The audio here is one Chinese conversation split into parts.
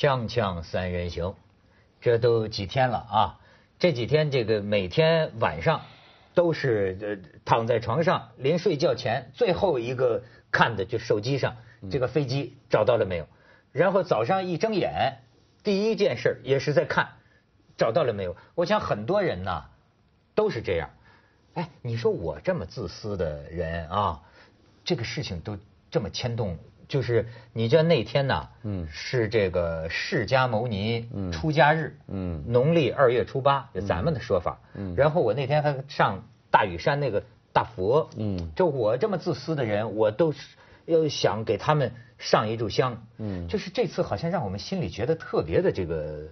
锵锵三人行，这都几天了啊！这几天这个每天晚上都是呃躺在床上，临睡觉前最后一个看的就手机上这个飞机找到了没有，然后早上一睁眼，第一件事也是在看找到了没有。我想很多人呐都是这样。哎，你说我这么自私的人啊，这个事情都这么牵动。就是你知道那天呐，嗯，是这个释迦牟尼出家日，嗯，农历二月初八，就咱们的说法，嗯，然后我那天还上大屿山那个大佛，嗯，就我这么自私的人，我都是要想给他们上一炷香，嗯，就是这次好像让我们心里觉得特别的这个，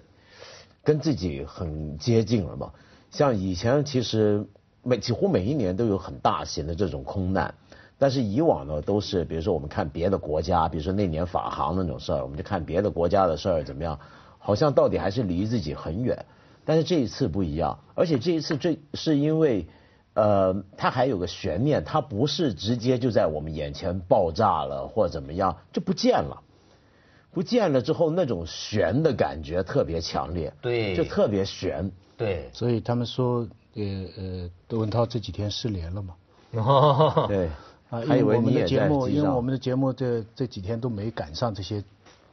跟自己很接近了嘛。像以前其实每几乎每一年都有很大型的这种空难。但是以往呢，都是比如说我们看别的国家，比如说那年法航那种事儿，我们就看别的国家的事儿怎么样，好像到底还是离自己很远。但是这一次不一样，而且这一次这是因为，呃，它还有个悬念，它不是直接就在我们眼前爆炸了或怎么样就不见了，不见了之后那种悬的感觉特别强烈，对，就特别悬，对。所以他们说，呃呃，窦文涛这几天失联了嘛？对。啊，因为我们的节目，因为我们的节目这这几天都没赶上这些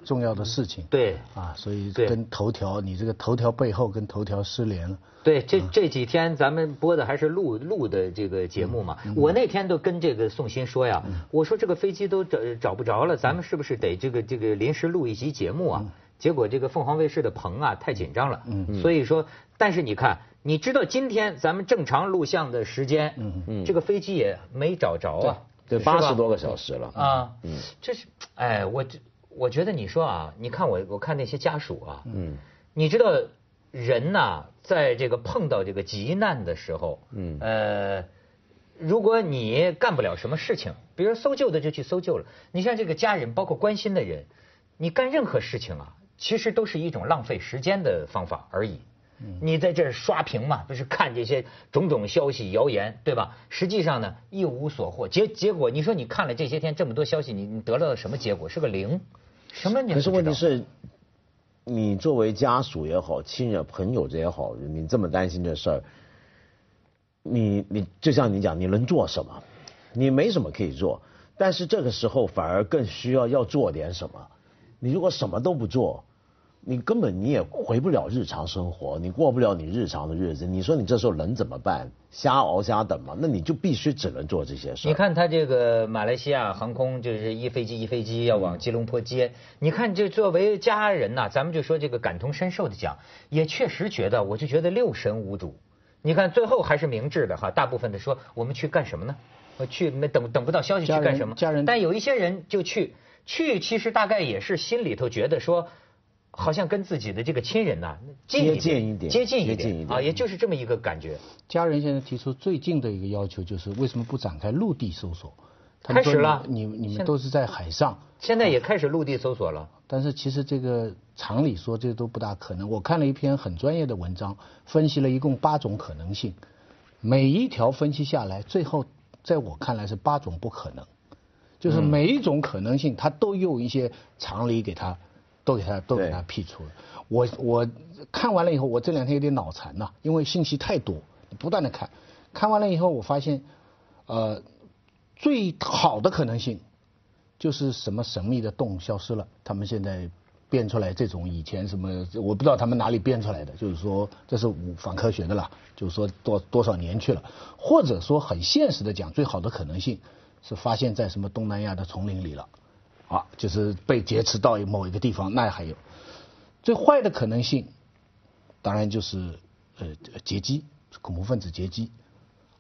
重要的事情。对。啊，所以跟头条，你这个头条背后跟头条失联了。对，这这几天咱们播的还是录录的这个节目嘛。我那天都跟这个宋鑫说呀，我说这个飞机都找找不着了，咱们是不是得这个这个临时录一集节目啊？结果这个凤凰卫视的棚啊太紧张了，所以说，但是你看。你知道今天咱们正常录像的时间，嗯。嗯，这个飞机也没找着啊，对，八十多个小时了。啊，嗯，这是，哎，我这我觉得你说啊，你看我我看那些家属啊，嗯，你知道人呐，在这个碰到这个急难的时候，嗯，呃，如果你干不了什么事情，比如搜救的就去搜救了，你像这个家人，包括关心的人，你干任何事情啊，其实都是一种浪费时间的方法而已。你在这刷屏嘛，不是看这些种种消息谣言，对吧？实际上呢，一无所获。结结果，你说你看了这些天这么多消息，你你得到了什么结果？是个零，什么？可是问题是，你作为家属也好，亲人朋友这也好，你这么担心这事儿，你你就像你讲，你能做什么？你没什么可以做，但是这个时候反而更需要要做点什么。你如果什么都不做。你根本你也回不了日常生活，你过不了你日常的日子。你说你这时候能怎么办？瞎熬瞎等嘛？那你就必须只能做这些事。你看他这个马来西亚航空就是一飞机一飞机要往吉隆坡接。你看这作为家人呐，咱们就说这个感同身受的讲，也确实觉得，我就觉得六神无主。你看最后还是明智的哈，大部分的说我们去干什么呢？我去没等等不到消息去干什么？家人。但有一些人就去去，其实大概也是心里头觉得说。好像跟自己的这个亲人呐接近一点，接近一点啊，也就是这么一个感觉。家人现在提出最近的一个要求就是，为什么不展开陆地搜索？开始了，你你们都是在海上，现在也开始陆地搜索了。但是其实这个常理说，这都不大可能。我看了一篇很专业的文章，分析了一共八种可能性，每一条分析下来，最后在我看来是八种不可能，就是每一种可能性，它都用一些常理给它。都给他都给他辟除了。我我看完了以后，我这两天有点脑残呐，因为信息太多，不断的看。看完了以后，我发现，呃，最好的可能性就是什么神秘的洞消失了。他们现在编出来这种以前什么，我不知道他们哪里编出来的，就是说这是反科学的了，就是说多多少年去了，或者说很现实的讲，最好的可能性是发现在什么东南亚的丛林里了。啊，就是被劫持到某一个地方，那还有最坏的可能性，当然就是呃劫机，恐怖分子劫机，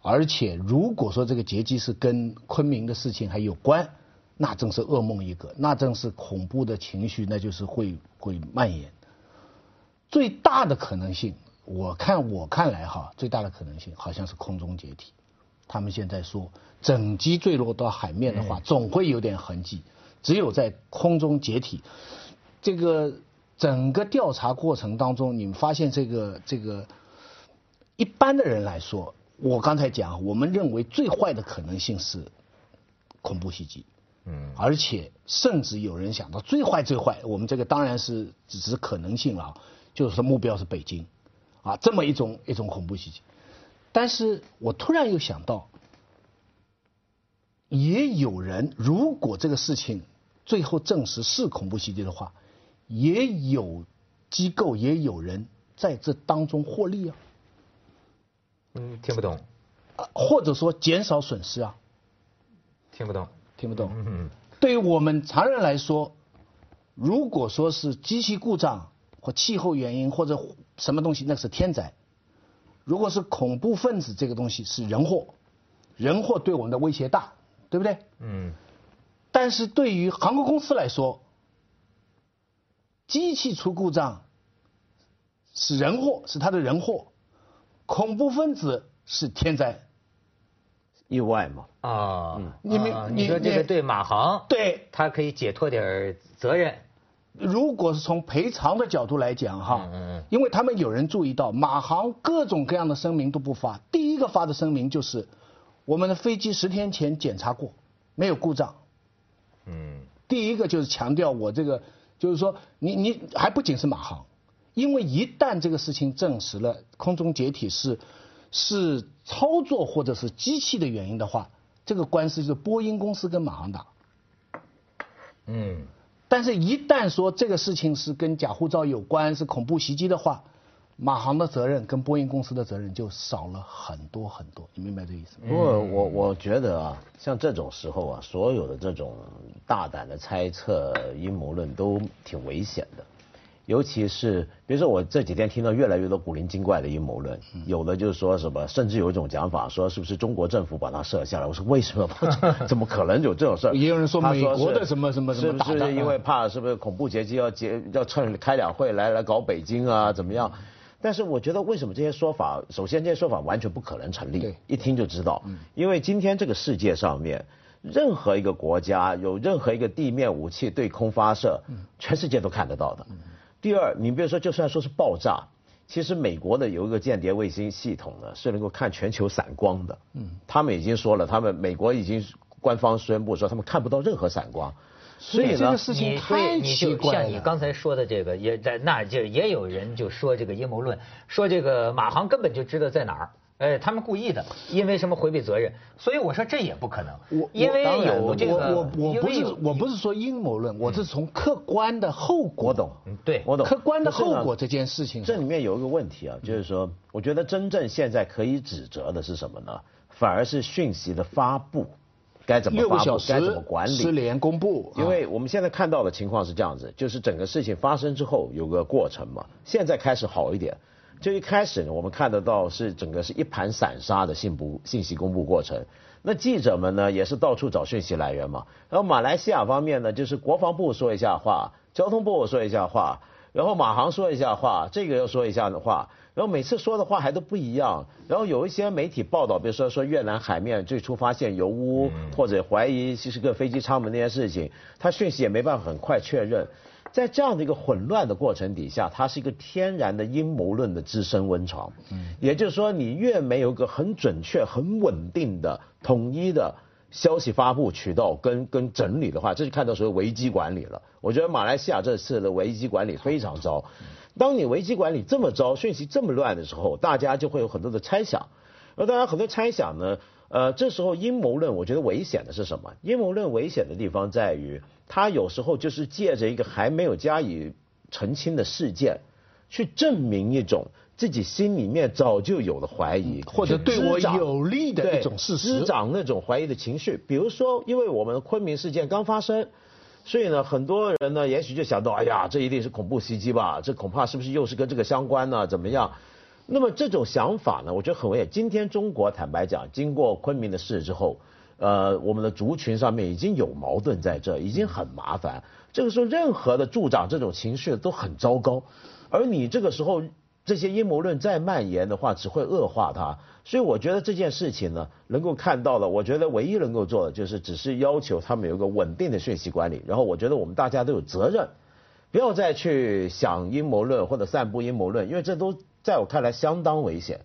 而且如果说这个劫机是跟昆明的事情还有关，那正是噩梦一个，那正是恐怖的情绪，那就是会会蔓延。最大的可能性，我看我看来哈，最大的可能性好像是空中解体。他们现在说，整机坠落到海面的话，总会有点痕迹。只有在空中解体，这个整个调查过程当中，你们发现这个这个一般的人来说，我刚才讲，我们认为最坏的可能性是恐怖袭击，嗯，而且甚至有人想到最坏最坏，我们这个当然是只是可能性了，就是说目标是北京，啊，这么一种一种恐怖袭击。但是我突然又想到，也有人如果这个事情最后证实是恐怖袭击的话，也有机构也有人在这当中获利啊。嗯，听不懂。或者说减少损失啊。听不懂。听不懂。嗯对于我们常人来说，如果说是机器故障或气候原因或者什么东西，那是天灾；如果是恐怖分子这个东西是人祸，人祸对我们的威胁大，对不对？嗯。但是对于航空公司来说，机器出故障是人祸，是他的人祸；恐怖分子是天灾。意外嘛啊，你们你说这个对马航，对，他可以解脱点责任。如果是从赔偿的角度来讲哈，嗯嗯，因为他们有人注意到马航各种各样的声明都不发，第一个发的声明就是我们的飞机十天前检查过，没有故障。嗯，第一个就是强调我这个，就是说你你还不仅是马航，因为一旦这个事情证实了空中解体是。是操作或者是机器的原因的话，这个官司就是波音公司跟马航打。嗯，但是，一旦说这个事情是跟假护照有关，是恐怖袭击的话，马航的责任跟波音公司的责任就少了很多很多。你明白这个意思吗？不过，我我觉得啊，像这种时候啊，所有的这种大胆的猜测、阴谋论都挺危险的。尤其是，比如说我这几天听到越来越多古灵精怪的阴谋论，有的就是说什么，甚至有一种讲法说是不是中国政府把它设下来？我说为什么？怎么可能有这种事儿？也 有人说美国的什么什么什么是不是因为怕是不是恐怖劫机要劫要趁开两会来来搞北京啊？怎么样？但是我觉得为什么这些说法？首先这些说法完全不可能成立，一听就知道。因为今天这个世界上面，任何一个国家有任何一个地面武器对空发射，全世界都看得到的。第二，你比如说，就算说是爆炸，其实美国的有一个间谍卫星系统呢，是能够看全球散光的。嗯，他们已经说了，他们美国已经官方宣布说，他们看不到任何散光。所以这个事情太奇怪像你刚才说的这个，也在那就也有人就说这个阴谋论，说这个马航根本就知道在哪儿。哎，他们故意的，因为什么回避责任？所以我说这也不可能。我因为有这个，我我不是我不是说阴谋论，我是从客观的后果。我懂，对，我懂。客观的后果这件事情，这里面有一个问题啊，就是说，我觉得真正现在可以指责的是什么呢？反而是讯息的发布，该怎么发布，该怎么管理，失联公布。因为我们现在看到的情况是这样子，就是整个事情发生之后有个过程嘛，现在开始好一点。就一开始呢，我们看得到是整个是一盘散沙的信不信息公布过程。那记者们呢，也是到处找讯息来源嘛。然后马来西亚方面呢，就是国防部说一下话，交通部说一下话，然后马航说一下话，这个又说一下的话，然后每次说的话还都不一样。然后有一些媒体报道，比如说说越南海面最初发现油污，或者怀疑其实个飞机舱门那件事情，他讯息也没办法很快确认。在这样的一个混乱的过程底下，它是一个天然的阴谋论的滋生温床。嗯，也就是说，你越没有个很准确、很稳定的、统一的消息发布渠道跟跟整理的话，这就看到所谓危机管理了。我觉得马来西亚这次的危机管理非常糟。当你危机管理这么糟、讯息这么乱的时候，大家就会有很多的猜想。而大家很多猜想呢，呃，这时候阴谋论，我觉得危险的是什么？阴谋论危险的地方在于。它有时候就是借着一个还没有加以澄清的事件，去证明一种自己心里面早就有的怀疑，或者对我有利的一种事实，滋长那种怀疑的情绪。比如说，因为我们昆明事件刚发生，所以呢，很多人呢，也许就想到，哎呀，这一定是恐怖袭击吧？这恐怕是不是又是跟这个相关呢？怎么样？那么这种想法呢，我觉得很危险。今天中国坦白讲，经过昆明的事之后。呃，我们的族群上面已经有矛盾在这，已经很麻烦。这个时候，任何的助长这种情绪都很糟糕。而你这个时候这些阴谋论再蔓延的话，只会恶化它。所以我觉得这件事情呢，能够看到的，我觉得唯一能够做的就是，只是要求他们有一个稳定的讯息管理。然后，我觉得我们大家都有责任，不要再去想阴谋论或者散布阴谋论，因为这都在我看来相当危险。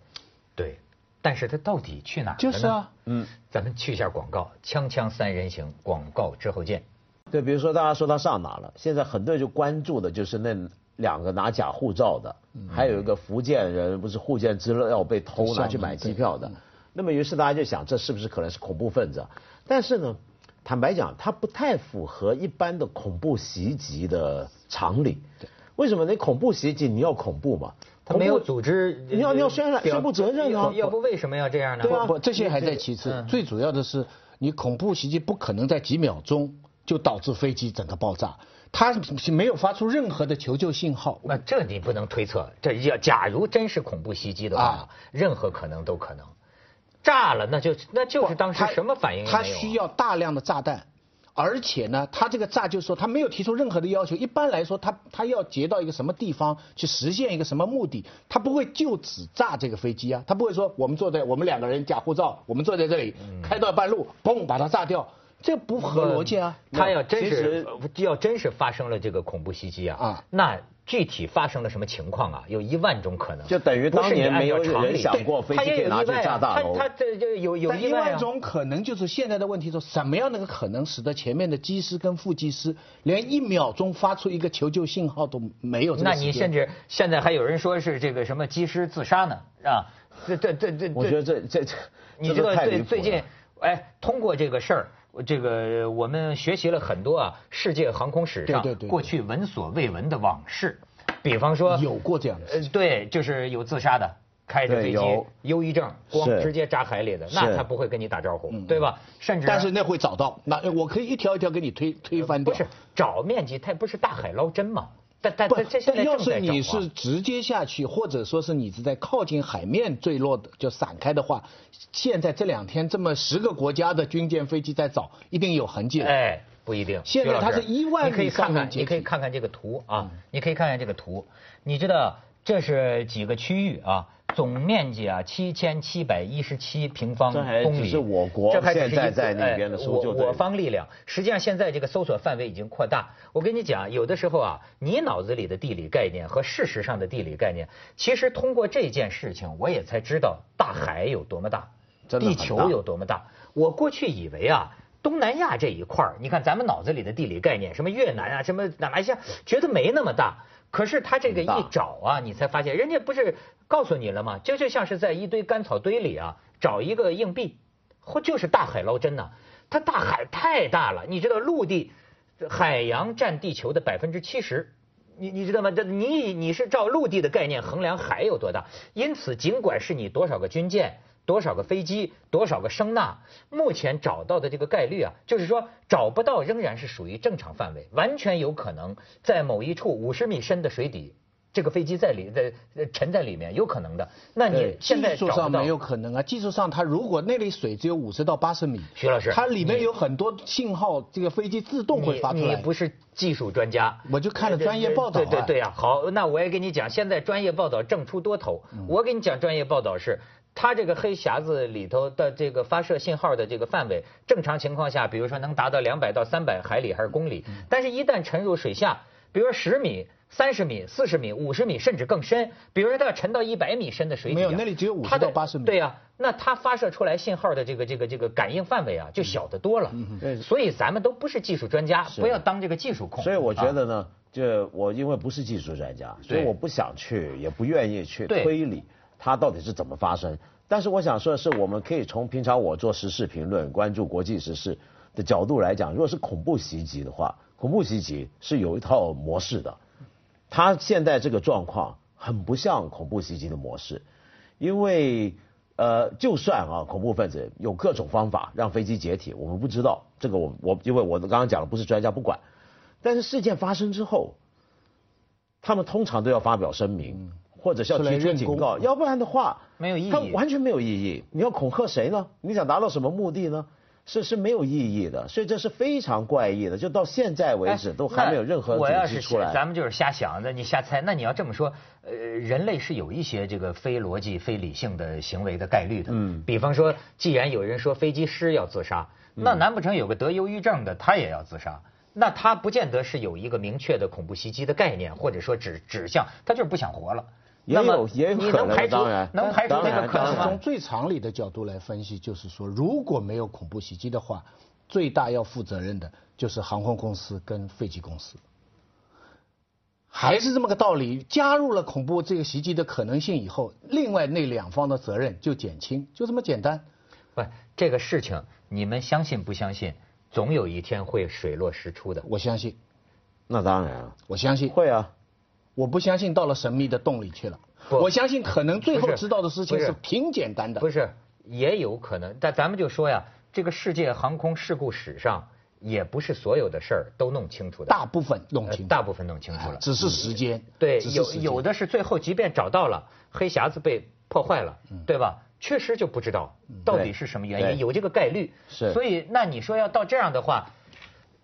对。但是他到底去哪儿了呢？就是啊，嗯，咱们去一下广告，锵锵三人行，广告之后见。对，比如说大家说他上哪了，现在很多人就关注的就是那两个拿假护照的，还有一个福建人不是护建资料被偷拿去买机票的，那么于是大家就想这是不是可能是恐怖分子？但是呢，坦白讲，他不太符合一般的恐怖袭击的常理。为什么？你恐怖袭击你要恐怖嘛？他没有组织，你要你要宣传宣布责任啊！要不为什么要这样呢？对啊不，这些还在其次，最主要的是你恐怖袭击不可能在几秒钟就导致飞机整个爆炸，他没有发出任何的求救信号。那这你不能推测，这要假如真是恐怖袭击的话，啊任何可能都可能。炸了，那就那就是当时他什么反应也没他需要大量的炸弹，而且呢，他这个炸就是说他没有提出任何的要求。一般来说，他他要劫到一个什么地方去实现一个什么目的，他不会就只炸这个飞机啊，他不会说我们坐在我们两个人假护照，我们坐在这里嗯开到半路，嘣把它炸掉，这不合逻辑啊。他要真是要真是发生了这个恐怖袭击啊，啊那具体发生了什么情况啊？有一万种可能，就等于当年没有人想过飞机对可以拿去炸大楼他他这这有有一意外啊。万种可能就是现在的问题说，什么样的可能使得前面的机师跟副机师连一秒钟发出一个求救信号都没有那？你甚至现在还有人说是这个什么机师自杀呢，啊？这这这这，我觉得这这这，你知道这都太离谱了最最近，哎，通过这个事儿，这个我们学习了很多啊，世界航空史上过去闻所未闻的往事，比方说有过这样的对，就是有自杀的。开着飞机，忧郁症，光直接扎海里的，那他不会跟你打招呼，对吧？甚至但是那会找到，那我可以一条一条给你推推翻掉。不是找面积，它不是大海捞针吗？但但不但这，现在但要是你是直接下去，或者说是你是在靠近海面坠落的，就散开的话，现在这两天这么十个国家的军舰飞机在找，一定有痕迹的。哎，不一定。现在它是1万你可以看看，你可以看看这个图啊，你可以看看这个图。你知道这是几个区域啊？总面积啊，七千七百一十七平方公里。只是我国这还只是现在在那边的哎搜救队我我方力量。实际上，现在这个搜索范围已经扩大。我跟你讲，有的时候啊，你脑子里的地理概念和事实上的地理概念，其实通过这件事情，我也才知道大海有多么大，地球有多么大。我过去以为啊。东南亚这一块儿，你看咱们脑子里的地理概念，什么越南啊，什么马来西亚，觉得没那么大。可是他这个一找啊，你才发现，人家不是告诉你了吗？就就像是在一堆干草堆里啊，找一个硬币，或就是大海捞针呐、它大海太大了，你知道陆地、海洋占地球的百分之七十。你你知道吗？这你你是照陆地的概念衡量海有多大，因此尽管是你多少个军舰、多少个飞机、多少个声呐，目前找到的这个概率啊，就是说找不到仍然是属于正常范围，完全有可能在某一处五十米深的水底，这个飞机在里在呃沉在里面，有可能的。那你现在找到技术上没有可能啊，技术上它如果那里水只有五十到八十米，徐老师它里面有很多信号，这个飞机自动会发出来。你你不是技术专家，我就看了专业报道啊对对对呀、好，那我也跟你讲，现在专业报道正出多头。嗯我给你讲专业报道是。它这个黑匣子里头的这个发射信号的这个范围，正常情况下，比如说能达到两百到三百海里还是公里，嗯。但是一旦沉入水下，比如说十米、三十米、四十米、五十米，甚至更深，比如说它要沉到一百米深的水底啊、没有那里只有50它到80米。对呀、那它发射出来信号的这个这个这个感应范围啊，就小得多了。嗯所以咱们都不是技术专家，不要当这个技术控。所以我觉啊。得呢，就我因为不是技术专家，所以我不想去，也不愿意去推理它到底是怎么发生。但是我想说的是，我们可以从平常我做时事评论、关注国际时事的角度来讲，如果是恐怖袭击的话，恐怖袭击是有一套模式的。它现在这个状况很不像恐怖袭击的模式，因为呃，就算啊恐怖分子有各种方法让飞机解体，我们不知道这个我我因为我刚刚讲了不是专家不管，但是事件发生之后，他们通常都要发表声明，或者是要提出警告，要不然的话没有意义它完全没有意义。你要恐吓谁呢？你想达到什么目的呢？是是没有意义的，所以这是非常怪异的，就到现在为止哎都还没有任何那我要是组织出来。咱们就是瞎想，的你瞎猜。那你要这么说，呃，人类是有一些这个非逻辑、非理性的行为的概率的。嗯比方说，既然有人说飞机师要自杀，嗯那难不成有个得忧郁症的他也要自杀？那他不见得是有一个明确的恐怖袭击的概念，或者说指指向，他就是不想活了。也那么有也有可能能排除当然能排除这个可能吗从？最常理的角度来分析，就是说，如果没有恐怖袭击的话，最大要负责任的就是航空公司跟飞机公司。还是这么个道理，加入了恐怖这个袭击的可能性以后，另外那两方的责任就减轻，就这么简单。不，这个事情你们相信不相信？总有一天会水落石出的。我相信，那当然啊，我相信，会啊。我不相信到了神秘的洞里去了。我相信可能最后知道的事情是是挺简单的。不是，也有可能。但咱们就说呀，这个世界航空事故史上，也不是所有的事儿都弄清楚的。大部分弄呃清楚，大部分弄清楚了。哎只是时间。对，有有的是最后即便找到了黑匣子被破坏了，对吧？确实就不知道到底是什么原因，有这个概率。是所以那你说要到这样的话，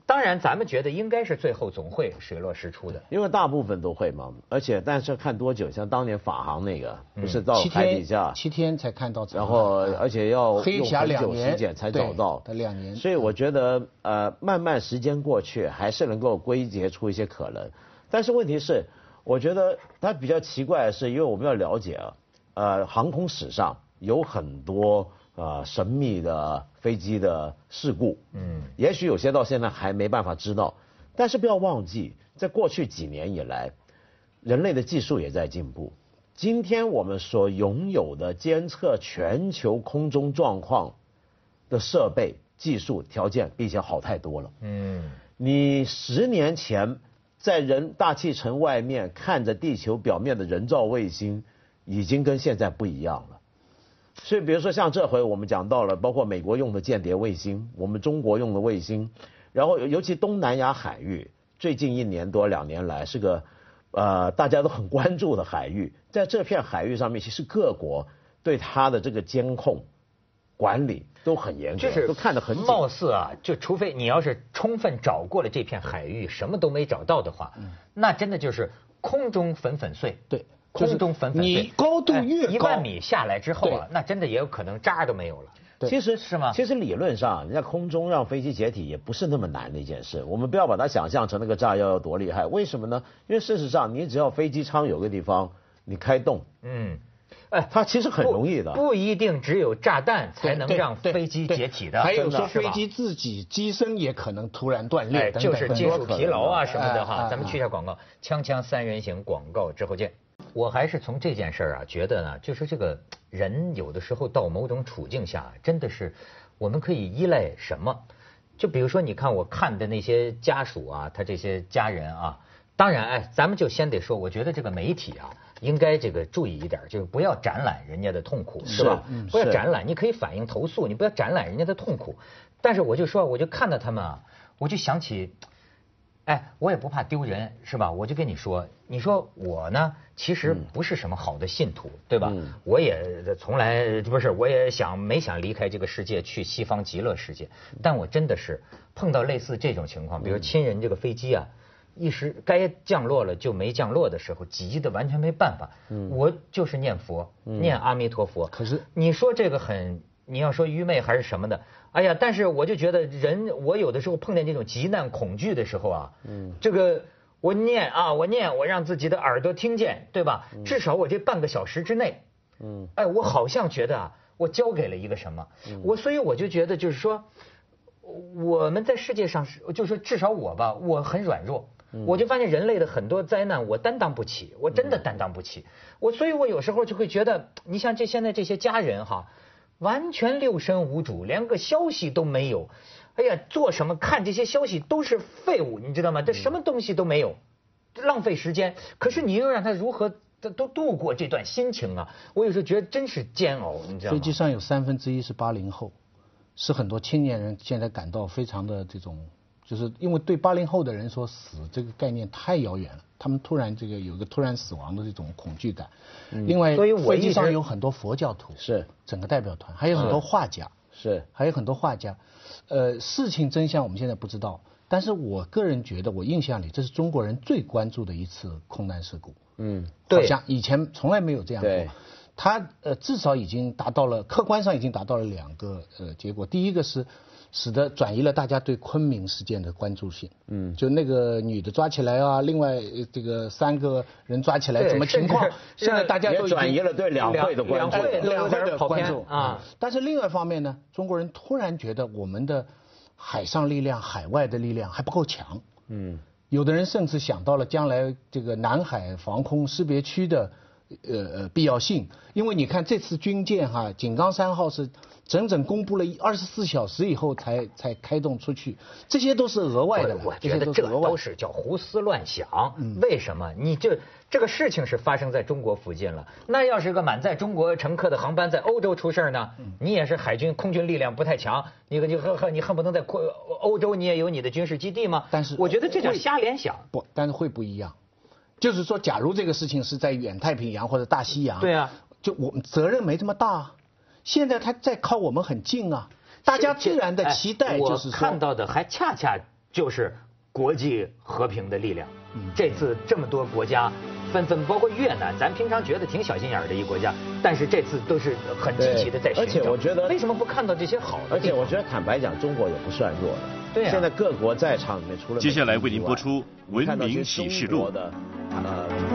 当然咱们觉得应该是最后总会水落石出的。因为大部分都会嘛，而且但是看多久，像当年法航那个，嗯不是到七天海底下，七天才看到，然后而且要黑匣用很久两年时间才找到，对两年所以我觉得呃，慢慢时间过去，还是能够归结出一些可能。但是问题是，我觉得它比较奇怪的是，因为我们要了解啊，呃，航空史上有很多呃神秘的飞机的事故，嗯，也许有些到现在还没办法知道，但是不要忘记，在过去几年以来，人类的技术也在进步。今天我们所拥有的监测全球空中状况的设备、技术条件比以前好太多了。嗯，你十年前在人大气层外面看着地球表面的人造卫星，已经跟现在不一样了。所以，比如说像这回我们讲到了，包括美国用的间谍卫星，我们中国用的卫星，然后尤其东南亚海域，最近一年多两年来是个呃大家都很关注的海域，在这片海域上面，其实各国对它的这个监控管理都很严格，就是都看得很紧。貌似啊，就除非你要是充分找过了这片海域，什么都没找到的话，那真的就是空中粉粉碎。对就是空中粉粉碎。你高度越高一高万米下来之后啊，那真的也有可能渣都没有了。对其实是吗其实理论上，人家空中让飞机解体也不是那么难的一件事。我们不要把它想象成那个炸药有多厉害。为什么呢？因为事实上，你只要飞机舱有个地方你开动，嗯，哎，它其实很容易的。不不一定只有炸弹才能让飞机解体的。还有说飞机自己机身也可能突然断裂就是很多可能金属疲劳啊什么的哈。咱们去一下广告，锵锵三人行广告之后见。我还是从这件事儿啊，觉得呢，就是这个人有的时候到某种处境下，真的是我们可以依赖什么？就比如说，你看我看的那些家属啊，他这些家人啊，当然，哎，咱们就先得说，我觉得这个媒体啊，应该这个注意一点，就是不要展览人家的痛苦，是吧？嗯不要展览，你可以反映投诉，你不要展览人家的痛苦。但是我就说，我就看到他们啊，我就想起，哎，我也不怕丢人，是吧？我就跟你说，你说我呢，其实不是什么好的信徒，对吧？嗯我也从来不是，我也想没想离开这个世界去西方极乐世界，但我真的是碰到类似这种情况，比如亲人这个飞机啊。一时该降落了就没降落的时候，急的完全没办法。我就是念佛，念阿弥陀佛。可是你说这个很，你要说愚昧还是什么的，哎呀，但是我就觉得人，我有的时候碰见这种极难恐惧的时候啊，嗯，这个我念啊，我念，我让自己的耳朵听见，对吧？至少我这半个小时之内，嗯，哎，我好像觉得啊，我交给了一个什么，我所以我就觉得就是说，我们在世界上是，就是说至少我吧，我很软弱。我就发现人类的很多灾难，我担当不起，我真的担当不起。我所以，我有时候就会觉得，你像这现在这些家人哈，完全六神无主，连个消息都没有。哎呀，做什么看这些消息都是废物，你知道吗？这什么东西都没有，浪费时间。可是你又让他如何都都度过这段心情啊？我有时候觉得真是煎熬，你知道吗？飞机上有三分之一是八零后，是很多青年人现在感到非常的这种，就是因为对八零后的人说死这个概念太遥远了，他们突然这个有一个突然死亡的这种恐惧感。另外，所以我飞机上有很多佛教徒，是整个代表团，还有很多画家，是还有很多画家。呃，事情真相我们现在不知道，但是我个人觉得，我印象里这是中国人最关注的一次空难事故。嗯对好像以前从来没有这样过。它呃至少已经达到了客观上已经达到了两个呃结果，第一个是使得转移了大家对昆明事件的关注性，嗯，就那个女的抓起来啊，另外呃这个三个人抓起来对怎么情况，现在大家都转移了对两会的关注两。会两会的关注啊。但是另外一方面呢，中国人突然觉得我们的海上力量、海外的力量还不够强。嗯，有的人甚至想到了将来这个南海防空识别区的呃呃必要性，因为你看这次军舰哈井冈山号是整整公布了二十四小时以后才才开动出去，这些都是额外的了，我觉得这都是叫胡思乱想。为什么？你这这个事情是发生在中国附近了，那要是个满载中国乘客的航班在欧洲出事儿呢？你也是海军空军力量不太强，你你恨恨你恨不能在欧欧洲你也有你的军事基地吗？但是我觉得这叫瞎联想。不，但是会不一样。就是说，假如这个事情是在远太平洋或者大西洋，对啊，就我们责任没这么大啊。现在他在靠我们很近啊，大家自然的哎期待就是我看，到的还恰恰就是国际和平的力量。嗯这次这么多国家纷纷，包括越南，咱平常觉得挺小心眼儿的一国家，但是这次都是很积极的在寻找。而且我觉得为什么不看到这些好的而？且我觉得坦白讲，中国也不算弱的。对啊现在各国在场里面，除了接下来为您播出《文明启示录的 uh,